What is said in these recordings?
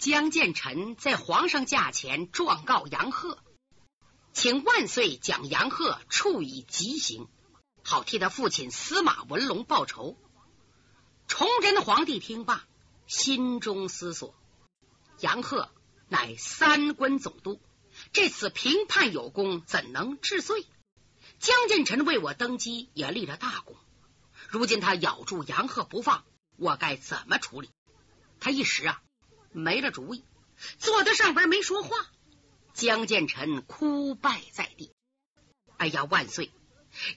江建臣在皇上驾前状告杨鹤，请万岁将杨鹤处以极刑，好替他父亲司马文龙报仇。崇祯皇帝听罢，心中思索：杨鹤乃三关总督，这次平叛有功，怎能治罪？江建臣为我登基也立了大功，如今他咬住杨鹤不放，我该怎么处理？他一时啊没了主意，坐在上边没说话。江建成哭拜在地：“哎呀，万岁！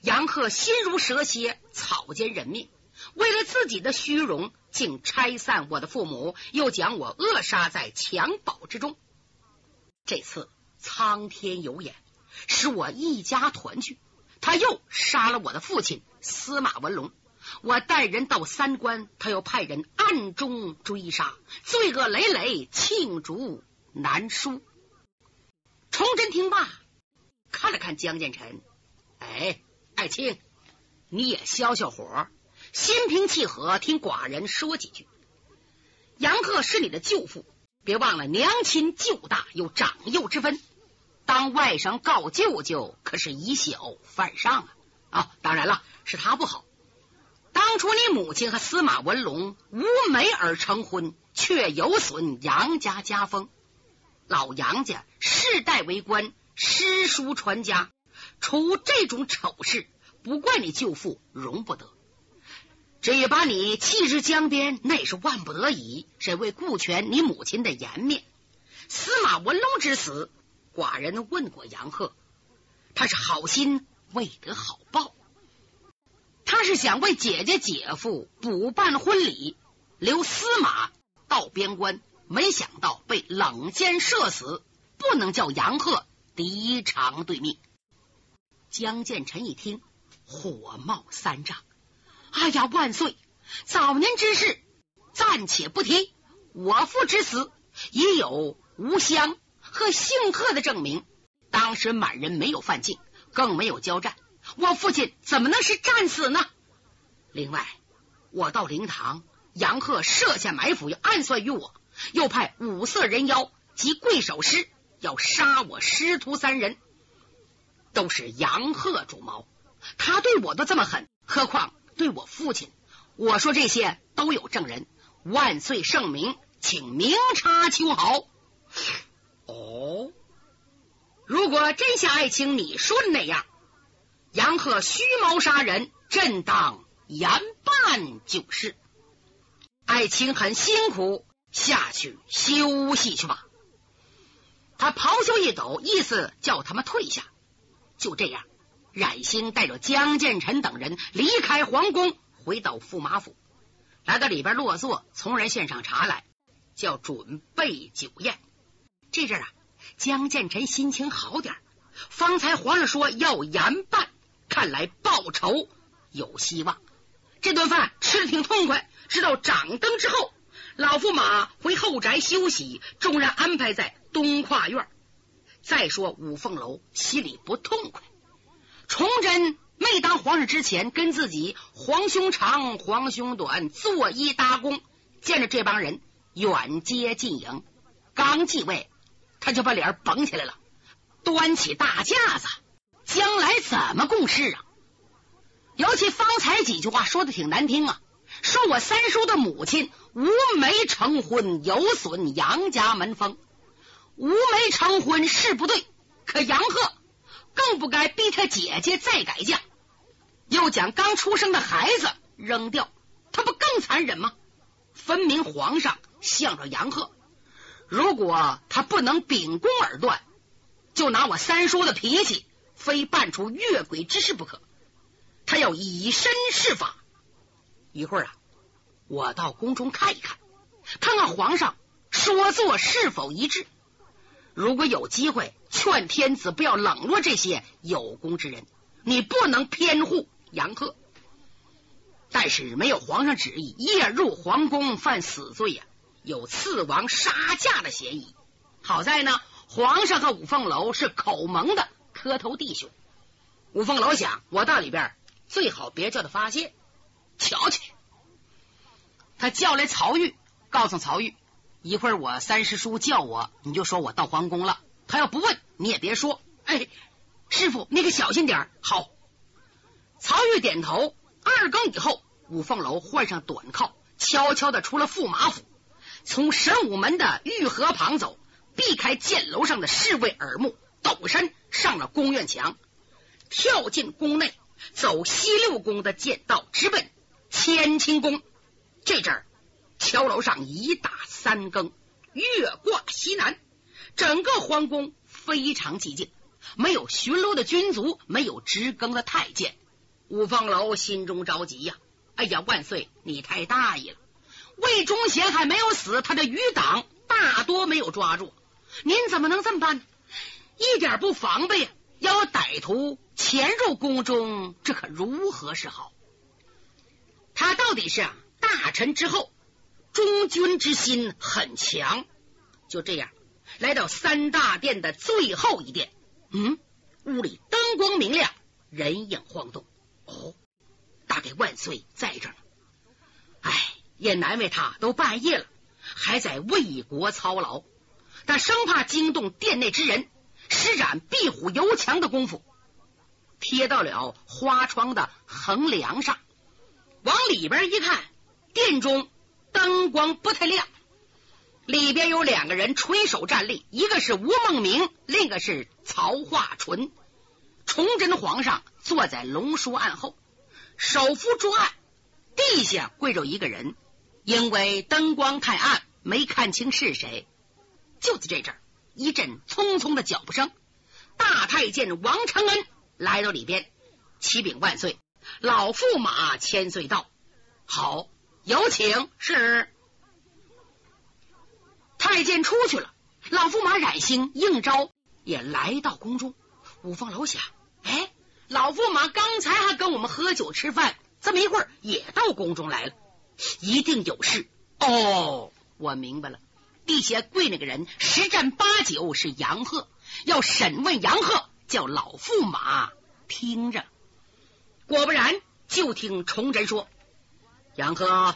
杨鹤心如蛇蝎，草菅人命，为了自己的虚荣，竟拆散我的父母，又将我扼杀在襁褓之中。这次苍天有眼，使我一家团聚。”他又杀了我的父亲司马文龙，我带人到三关，他又派人暗中追杀，罪恶累累，罄竹难书。崇祯听罢，看了看江建成，哎，爱卿，你也消消火，心平气和，听寡人说几句。杨鹤是你的舅父，别忘了娘亲舅大有长幼之分。当外甥告舅舅，可是以小犯上啊！啊，当然了，是他不好。当初你母亲和司马文龙无媒而成婚，却有损杨家家风。老杨家世代为官，诗书传家，出这种丑事，不怪你舅父容不得。至于把你弃之江边，那也是万不得已，是为顾全你母亲的颜面。司马文龙之死。寡人问过杨鹤，他是好心未得好报，他是想为姐姐姐夫补办婚礼，留司马到边关，没想到被冷箭射死，不能叫杨鹤敌偿对命。江建臣一听，火冒三丈，哎呀，万岁！早年之事暂且不提，我父之死也有无香。和姓贺的证明，当时满人没有犯境，更没有交战，我父亲怎么能是战死呢？另外，我到灵堂，杨鹤设下埋伏，要暗算于我，又派五色人妖及贵守师要杀我师徒三人，都是杨鹤主谋。他对我都这么狠，何况对我父亲？我说这些都有证人，万岁圣明，请明察秋毫。哦，如果真像爱卿你说的那样，杨鹤虚谋杀人，朕当严办就是。爱卿很辛苦，下去休息去吧。他袍袖一抖，意思叫他们退下。就这样，冉兴带着江建成等人离开皇宫，回到驸马府，来到里边落座，从人献上茶来，叫准备酒宴。这阵啊，江建成心情好点方才皇上说要严办，看来报仇有希望。这顿饭吃的挺痛快。直到掌灯之后，老驸马回后宅休息，众人安排在东跨院。再说五凤楼心里不痛快。崇祯没当皇上之前，跟自己皇兄长、皇兄短作揖搭躬，见着这帮人远接近迎，刚继位。他就把脸绷起来了，端起大架子，将来怎么共事啊？尤其方才几句话说的挺难听啊，说我三叔的母亲无媒成婚，有损杨家门风。无媒成婚是不对，可杨鹤更不该逼他姐姐再改嫁，又将刚出生的孩子扔掉，他不更残忍吗？分明皇上向着杨鹤。如果他不能秉公而断，就拿我三叔的脾气，非办出越轨之事不可。他要以身试法。一会儿啊，我到宫中看一看，看看皇上说做是否一致。如果有机会，劝天子不要冷落这些有功之人，你不能偏护杨鹤。但是没有皇上旨意，夜入皇宫犯死罪呀。有刺王杀驾的嫌疑。好在呢，皇上和五凤楼是口盟的磕头弟兄。五凤楼想，我到里边最好别叫他发现。瞧去，他叫来曹玉，告诉曹玉，一会儿我三师叔叫我，你就说我到皇宫了。他要不问，你也别说。哎，师傅，你可小心点好。曹玉点头。二更以后，五凤楼换上短靠，悄悄的出了驸马府，从神武门的御河旁走，避开箭楼上的侍卫耳目，陡身上了宫院墙，跳进宫内，走西六宫的剑道，直奔乾清宫。这阵儿，桥楼上一打三更，月挂西南，整个皇宫非常寂静，没有巡逻的军卒，没有值更的太监。五凤楼心中着急呀！哎呀，万岁，你太大意了！魏忠贤还没有死，他的余党大多没有抓住，您怎么能这么办呢？一点不防备，要歹徒潜入宫中，这可如何是好？他到底是，大臣之后，忠君之心很强。就这样，来到三大殿的最后一殿，嗯，屋里灯光明亮，人影晃动。哦，大概万岁在这呢。哎，也难为他，都半夜了，还在为国操劳。他生怕惊动殿内之人，施展壁虎游墙的功夫，贴到了花窗的横梁上。往里边一看，殿中灯光不太亮，里边有两个人垂手站立，一个是吴孟明，另一个是曹化淳。崇祯皇上坐在龙书案后，手扶桌案，地下跪着一个人。因为灯光太暗，没看清是谁。就在这阵儿，一阵匆匆的脚步声，大太监王承恩来到里边，启禀万岁，老驸马千岁到。好，有请。是太监出去了，老驸马冉兴应召也来到宫中。五凤楼下，哎，老驸马刚才还跟我们喝酒吃饭，这么一会儿也到宫中来了，一定有事。哦，我明白了，地下跪那个人十占八九是杨鹤，要审问杨鹤，叫老驸马听着。果不然，就听崇祯说：“杨鹤，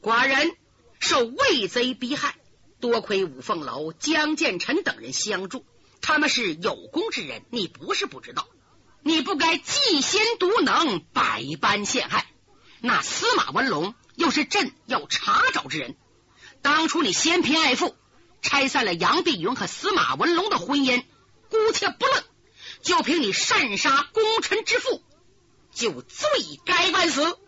寡人受魏贼逼害，多亏五凤楼江建臣等人相助。”他们是有功之人，你不是不知道。你不该嫉贤妒能，百般陷害。那司马文龙又是朕要查找之人。当初你嫌贫爱富，拆散了杨碧云和司马文龙的婚姻，姑且不论，就凭你擅杀功臣之父，就罪该万死。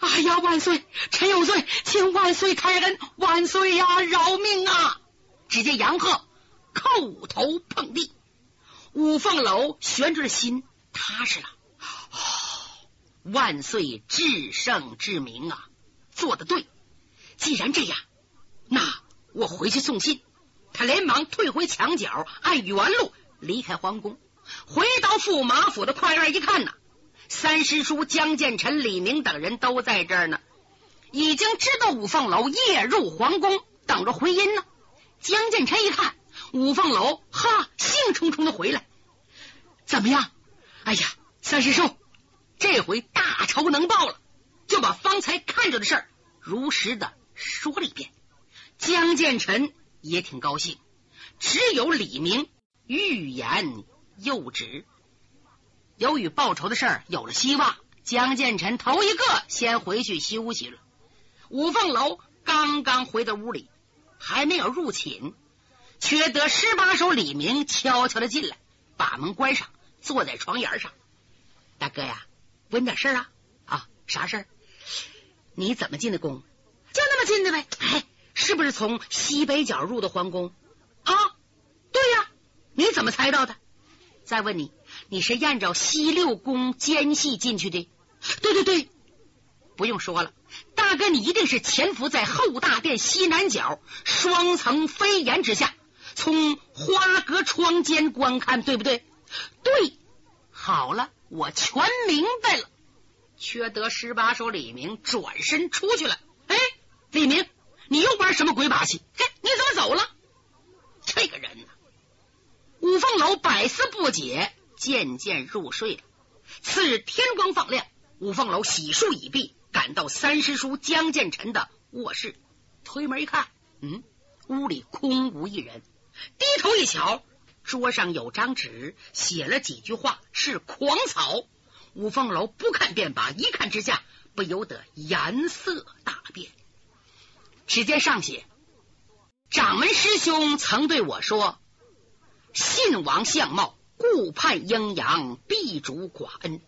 哎呀，万岁，臣有罪，请万岁开恩，万岁呀，饶命啊！只见杨鹤。叩头碰地，五凤楼悬着的心踏实了。万岁至圣至明啊，做的对。既然这样，那我回去送信。他连忙退回墙角，按原路离开皇宫，回到驸马府的跨院一看呐，三师叔江建成、李明等人都在这儿呢，已经知道五凤楼夜入皇宫，等着回音呢。江建成一看。五凤楼，哈，兴冲冲的回来，怎么样？哎呀，三师叔，这回大仇能报了，就把方才看着的事儿如实的说了一遍。江建臣也挺高兴，只有李明欲言又止。由于报仇的事儿有了希望，江建臣头一个先回去休息了。五凤楼刚刚回到屋里，还没有入寝。却得十八手李明悄悄的进来，把门关上，坐在床沿上。大哥呀，问点事儿啊啊，啥事儿？你怎么进的宫？就那么进的呗。哎，是不是从西北角入的皇宫？啊，对呀。你怎么猜到的？再问你，你是按照西六宫间隙进去的？对对对，不用说了，大哥，你一定是潜伏在后大殿西南角双层飞檐之下。从花格窗间观看，对不对？对，好了，我全明白了。缺德十八手李明转身出去了。哎，李明，你又玩什么鬼把戏？嘿，你怎么走了？这个人呢？五凤楼百思不解，渐渐入睡了。次日天光放亮，五凤楼洗漱已毕，赶到三师叔江建臣的卧室，推门一看，嗯，屋里空无一人。低头一瞧，桌上有张纸，写了几句话，是狂草。五凤楼不看便罢，一看之下，不由得颜色大变。只见上写：“掌门师兄曾对我说，信王相貌，顾盼阴阳，必主寡恩。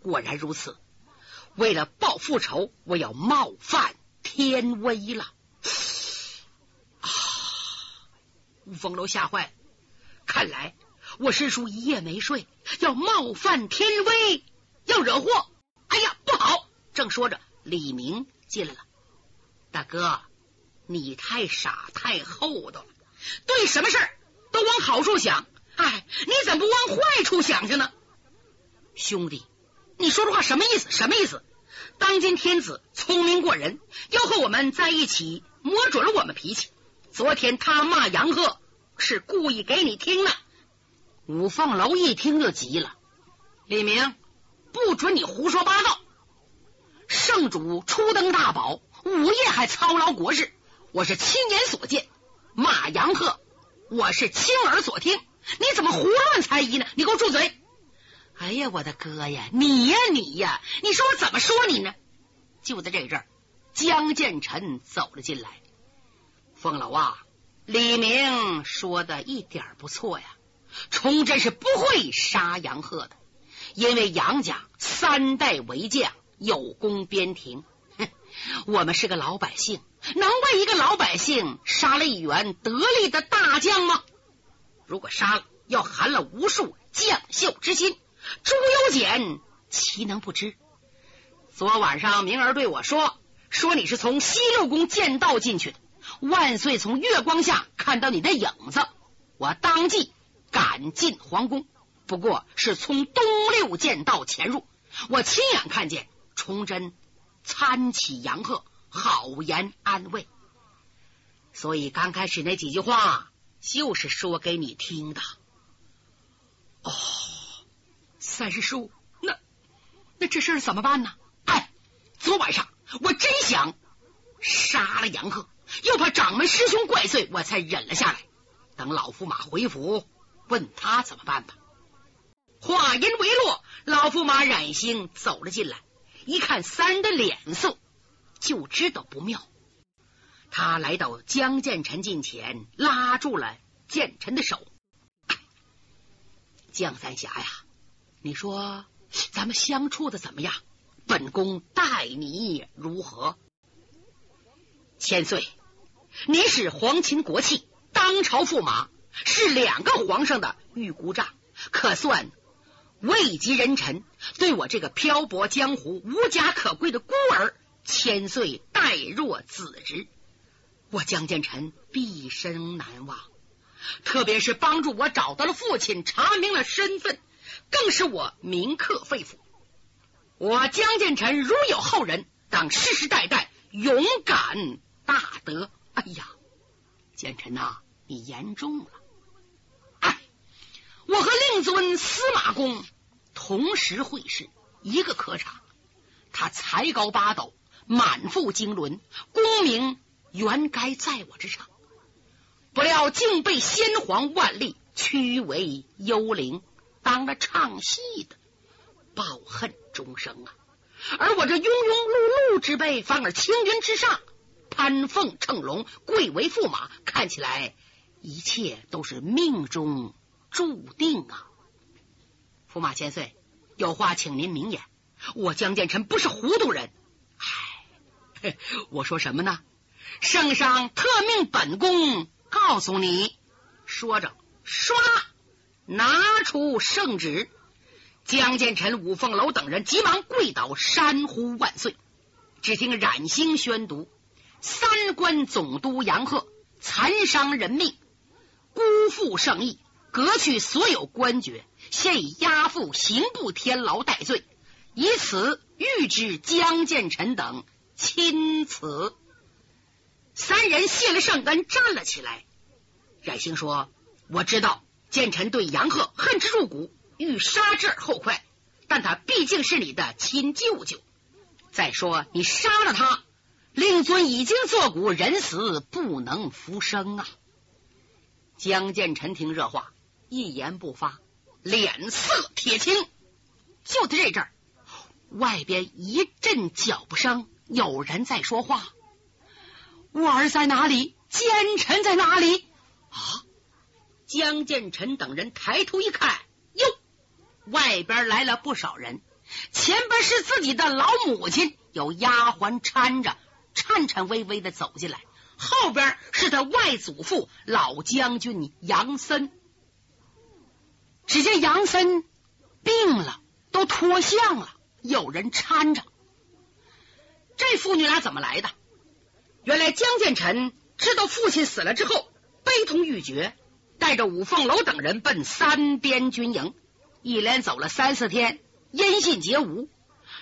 果然如此。为了报复仇，我要冒犯天威了。”啊！五峰楼吓坏了，看来我师叔一夜没睡，要冒犯天威。要惹祸！哎呀，不好！正说着，李明进来了。大哥，你太傻太厚道了，对什么事儿都往好处想。哎，你怎么不往坏处想去呢？兄弟，你说这话什么意思？什么意思？当今天子聪明过人，要和我们在一起，摸准了我们脾气。昨天他骂杨鹤，是故意给你听的。五凤楼一听就急了，李明。不准你胡说八道！圣主初登大宝，午夜还操劳国事，我是亲眼所见。骂杨鹤，我是亲耳所听。你怎么胡乱猜疑呢？你给我住嘴！哎呀，我的哥呀，你呀你呀，你说我怎么说你呢？就在这阵，江建臣走了进来。凤老啊，李明说的一点不错呀，崇祯是不会杀杨鹤的。因为杨家三代为将，有功边庭。哼，我们是个老百姓，能为一个老百姓杀了一员得力的大将吗？如果杀了，要寒了无数将秀之心。朱由检岂能不知？昨晚上明儿对我说，说你是从西六宫剑道进去的。万岁从月光下看到你的影子，我当即赶进皇宫。不过是从东六剑道潜入，我亲眼看见崇祯参起杨鹤，好言安慰。所以刚开始那几句话就是说给你听的。哦，三师叔，那那这事儿怎么办呢？哎，昨晚上我真想杀了杨贺，又怕掌门师兄怪罪，我才忍了下来。等老驸马回府，问他怎么办吧。话音未落，老驸马冉兴走了进来，一看三人的脸色，就知道不妙。他来到江建成近前，拉住了建成的手：“江三侠呀，你说咱们相处的怎么样？本宫待你如何？”千岁，你是皇亲国戚，当朝驸马，是两个皇上的玉姑丈，可算。位极人臣，对我这个漂泊江湖、无家可归的孤儿，千岁待若子侄，我江建臣毕生难忘。特别是帮助我找到了父亲，查明了身份，更是我铭刻肺腑。我江建臣如有后人，当世世代代勇敢大德。哎呀，建臣呐，你言重了。哎我和令尊司马公同时会试，一个科场。他才高八斗，满腹经纶，功名原该在我之上，不料竟被先皇万历驱为幽灵，当了唱戏的，抱恨终生啊！而我这庸庸碌碌之辈，反而青云之上，攀凤乘龙，贵为驸马。看起来一切都是命中。注定啊！驸马千岁，有话请您明言。我江建成不是糊涂人。我说什么呢？圣上特命本宫告诉你。说着，唰，拿出圣旨。江建臣、五凤楼等人急忙跪倒，山呼万岁。只听冉兴宣读：三关总督杨鹤残伤人命，辜负圣意。革去所有官爵，现已押赴刑部天牢待罪，以此谕之江建臣等钦此。三人谢了圣恩，站了起来。冉兴说：“我知道建成对杨鹤恨之入骨，欲杀之而后快，但他毕竟是你的亲舅舅。再说你杀了他，令尊已经作古，人死不能复生啊！江建臣听这话，一言不发，脸色铁青。就在这阵儿，外边一阵脚步声，有人在说话：“我儿在哪里？奸臣在哪里？”啊！江建臣等人抬头一看，哟，外边来了不少人。前边是自己的老母亲，有丫鬟搀着，颤颤巍巍的走进来。后边是他外祖父老将军杨森。只见杨森病了，都脱相了，有人搀着。这父女俩怎么来的？原来江建臣知道父亲死了之后，悲痛欲绝，带着五凤楼等人奔三边军营，一连走了三四天。音信皆无，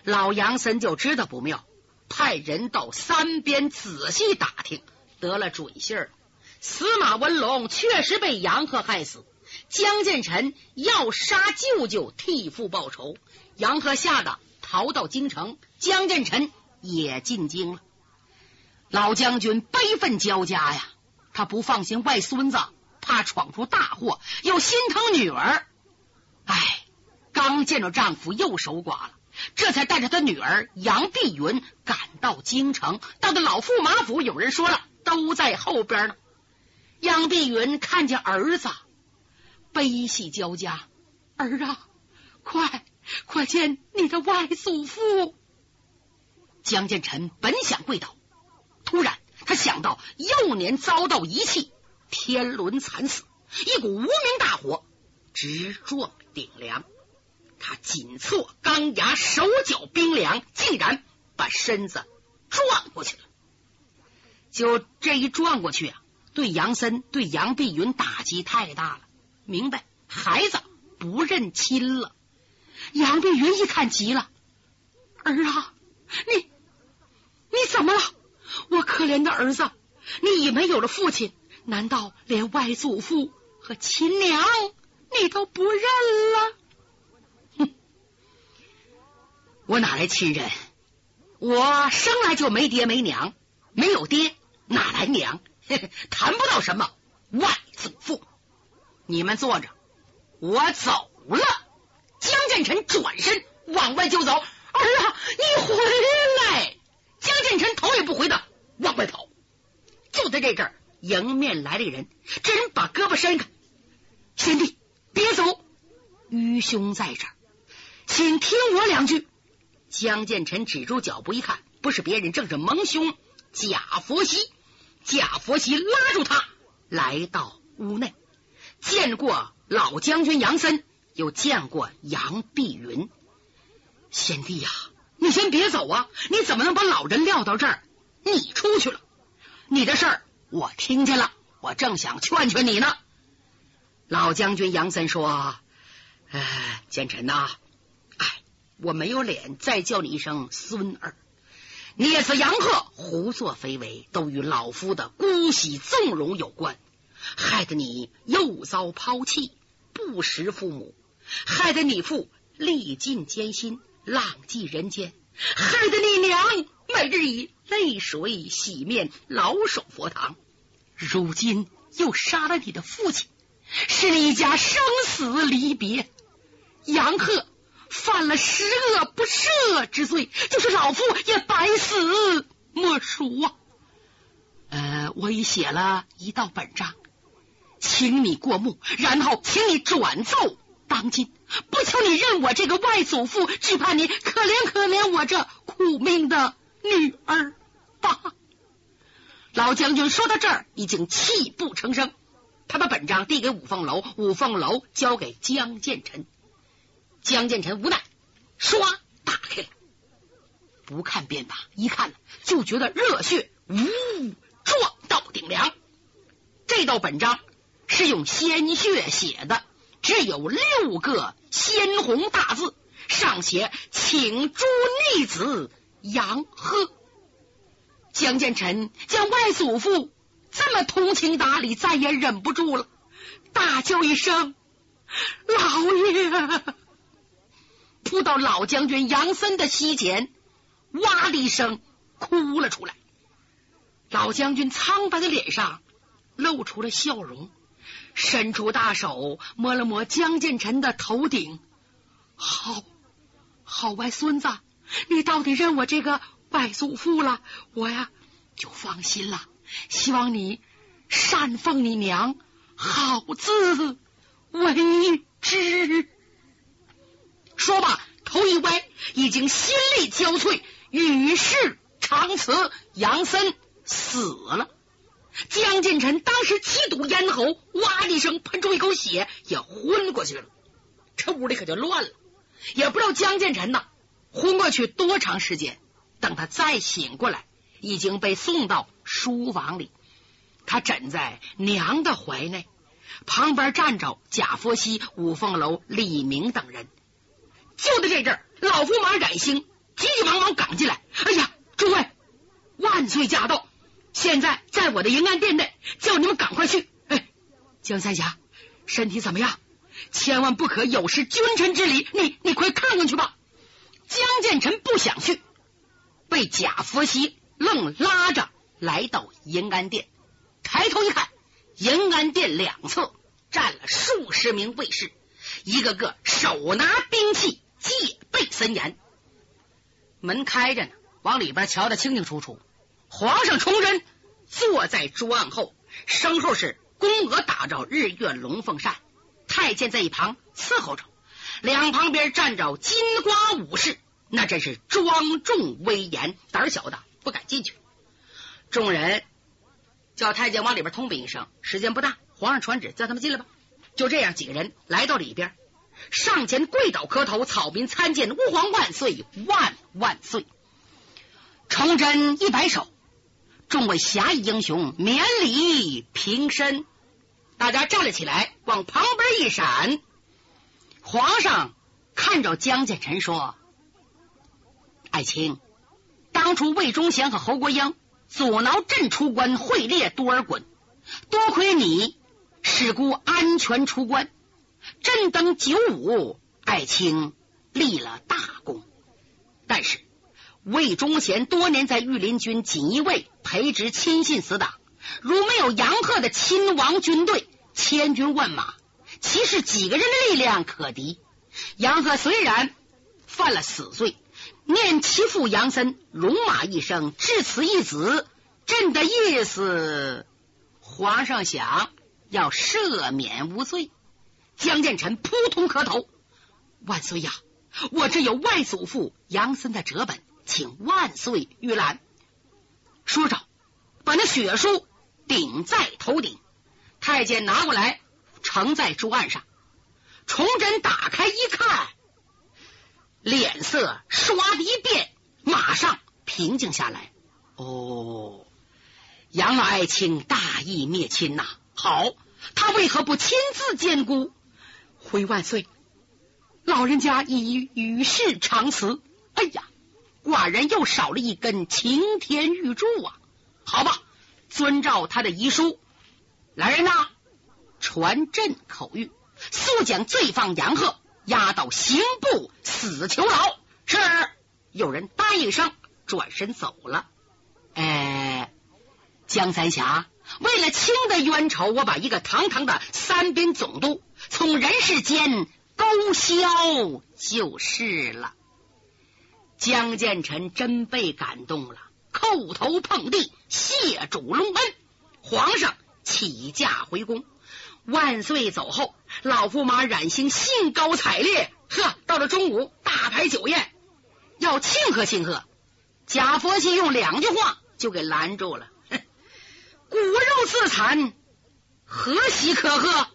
老杨森就知道不妙，派人到三边仔细打听，得了准信儿。司马文龙确实被杨鹤害死，江建臣要杀舅舅替父报仇。杨鹤吓得逃到京城，江建臣也进京了。老将军悲愤交加呀，他不放心外孙子，怕闯出大祸，又心疼女儿，唉。刚见着丈夫又守寡了，这才带着他女儿杨碧云赶到京城。到的老驸马府，有人说了，都在后边呢。杨碧云看见儿子，悲喜交加。儿啊，快快见你的外祖父！江建臣本想跪倒，突然他想到幼年遭到遗弃，天伦惨死，一股无名大火直撞顶梁。他紧挫钢牙，手脚冰凉，竟然把身子撞过去了。就这一撞过去啊，对杨森、对杨碧云打击太大了。明白，孩子不认亲了。杨碧云一看急了：“儿啊，你你怎么了？我可怜的儿子，你已没有了父亲，难道连外祖父和亲娘你都不认了？”哼我哪来亲人？我生来就没爹没娘，没有爹哪来娘？谈不到什么外祖父。你们坐着，我走了。江建成转身往外就走。儿啊，你回来！江建成头也不回的往外跑。就在这阵儿，迎面来了一人，这人把胳膊伸开，贤弟别走，愚兄在这儿，请听我两句。江建臣止住脚步，一看，不是别人，正是蒙兄贾佛西。贾佛西拉住他，来到屋内，见过老将军杨森，又见过杨碧云。贤弟呀，你先别走啊！你怎么能把老人撂到这儿？你出去了，你的事儿我听见了，我正想劝劝你呢。老将军杨森说：“哎，建臣呐。”哎我没有脸再叫你一声孙儿，孽子杨鹤胡作非为，都与老夫的姑息纵容有关，害得你又遭抛弃，不识父母，害得你父历尽艰辛，浪迹人间，害得你娘每日以泪水洗面，老守佛堂，如今又杀了你的父亲，是你家生死离别，杨鹤。犯了十恶不赦之罪，就是老夫也百死莫赎啊！呃，我已写了一道本章，请你过目，然后请你转奏当今。不求你认我这个外祖父，只怕你可怜可怜我这苦命的女儿吧。老将军说到这儿，已经泣不成声。他把本章递给五凤楼，五凤楼交给江建臣。江建成无奈，唰打开了，不看便罢，一看就觉得热血呜撞到顶梁。这道本章是用鲜血写的，只有六个鲜红大字，上写“请诸逆子杨鹤”。江建成见外祖父这么通情达理，再也忍不住了，大叫一声：“老爷！”扑到老将军杨森的膝前，哇的一声哭了出来。老将军苍白的脸上露出了笑容，伸出大手摸了摸江建臣的头顶。好，好外孙子，你到底认我这个外祖父了，我呀就放心了。希望你善奉你娘好自为之。说罢，头一歪，已经心力交瘁，与世长辞。杨森死了。江建臣当时气堵咽喉，哇的一声喷出一口血，也昏过去了。这屋里可就乱了，也不知道江建臣呐昏过去多长时间。等他再醒过来，已经被送到书房里，他枕在娘的怀内，旁边站着贾佛熙、五凤楼、李明等人。就在这阵，老驸马冉兴急急忙忙赶进来。哎呀，诸位，万岁驾到！现在在我的迎安殿内，叫你们赶快去。哎，江三侠，身体怎么样？千万不可有失君臣之礼。你你快看看去吧。江建成不想去，被贾佛熙愣拉着来到银安殿。抬头一看，银安殿两侧站了数十名卫士，一个个手拿兵器。戒备森严，门开着呢，往里边瞧得清清楚楚。皇上崇祯坐在桌案后，身后是宫娥打着日月龙凤扇，太监在一旁伺候着，两旁边站着金瓜武士，那真是庄重威严，胆小的不敢进去。众人叫太监往里边通禀一声，时间不大，皇上传旨叫他们进来吧。就这样，几个人来到里边。上前跪倒磕头，草民参见吾皇万岁万万岁！崇祯一摆手，众位侠义英雄免礼平身。大家站了起来，往旁边一闪。皇上看着江建成说：“爱卿，当初魏忠贤和侯国英阻挠朕出关，会猎多尔衮，多亏你，使孤安全出关。”朕登九五，爱卿立了大功。但是魏忠贤多年在御林军锦衣卫培植亲信死党，如没有杨鹤的亲王军队千军万马，其是几个人的力量可敌？杨鹤虽然犯了死罪，念其父杨森戎马一生，至此一子，朕的意思，皇上想要赦免无罪。江建成扑通磕头：“万岁呀！我这有外祖父杨森的折本，请万岁御览。”说着，把那血书顶在头顶。太监拿过来，呈在桌案上。崇祯打开一看，脸色唰的一变，马上平静下来。哦，杨老爱卿大义灭亲呐！好，他为何不亲自见姑？回万岁，老人家已与世长辞。哎呀，寡人又少了一根擎天玉柱啊！好吧，遵照他的遗书，来人呐，传朕口谕，速将罪犯杨鹤押到刑部死囚牢。是，有人答应声，转身走了。哎，江三侠，为了清的冤仇，我把一个堂堂的三兵总督。从人世间勾销就是了。江建成真被感动了，叩头碰地，谢主隆恩。皇上起驾回宫，万岁走后，老驸马冉兴兴高采烈。呵，到了中午，大排酒宴，要庆贺庆贺。贾佛熙用两句话就给拦住了：“骨肉自残，何喜可贺？”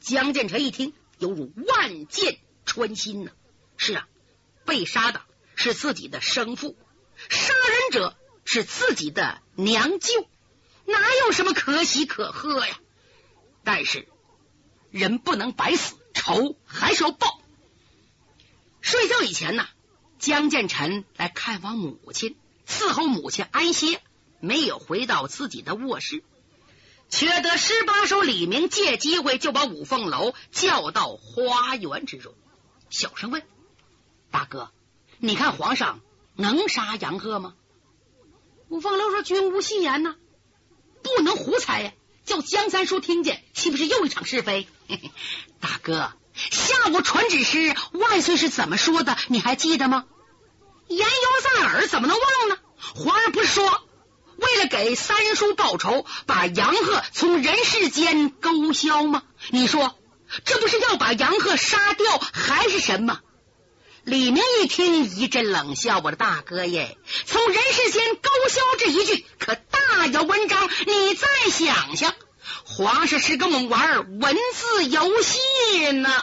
江建成一听，犹如万箭穿心呐！是啊，被杀的是自己的生父，杀人者是自己的娘舅，哪有什么可喜可贺呀？但是人不能白死，仇还是要报。睡觉以前呢，江建成来看望母亲，伺候母亲安歇，没有回到自己的卧室。却得十八手李明借机会就把五凤楼叫到花园之中，小声问：“大哥，你看皇上能杀杨鹤吗？”五凤楼说：“君无戏言呐，不能胡猜呀！叫江三叔听见，岂不是又一场是非？” 大哥，下午传旨时，万岁是怎么说的？你还记得吗？言犹在耳，怎么能忘呢？皇上不是说，为了给三叔报仇，把杨鹤从人世间勾销吗？你说，这不是要把杨鹤杀掉，还是什么？李明一听，一阵冷笑：“我的大哥耶，从人世间勾销这一句，可大有文章。你再想想，皇上是跟我们玩文字游戏呢。”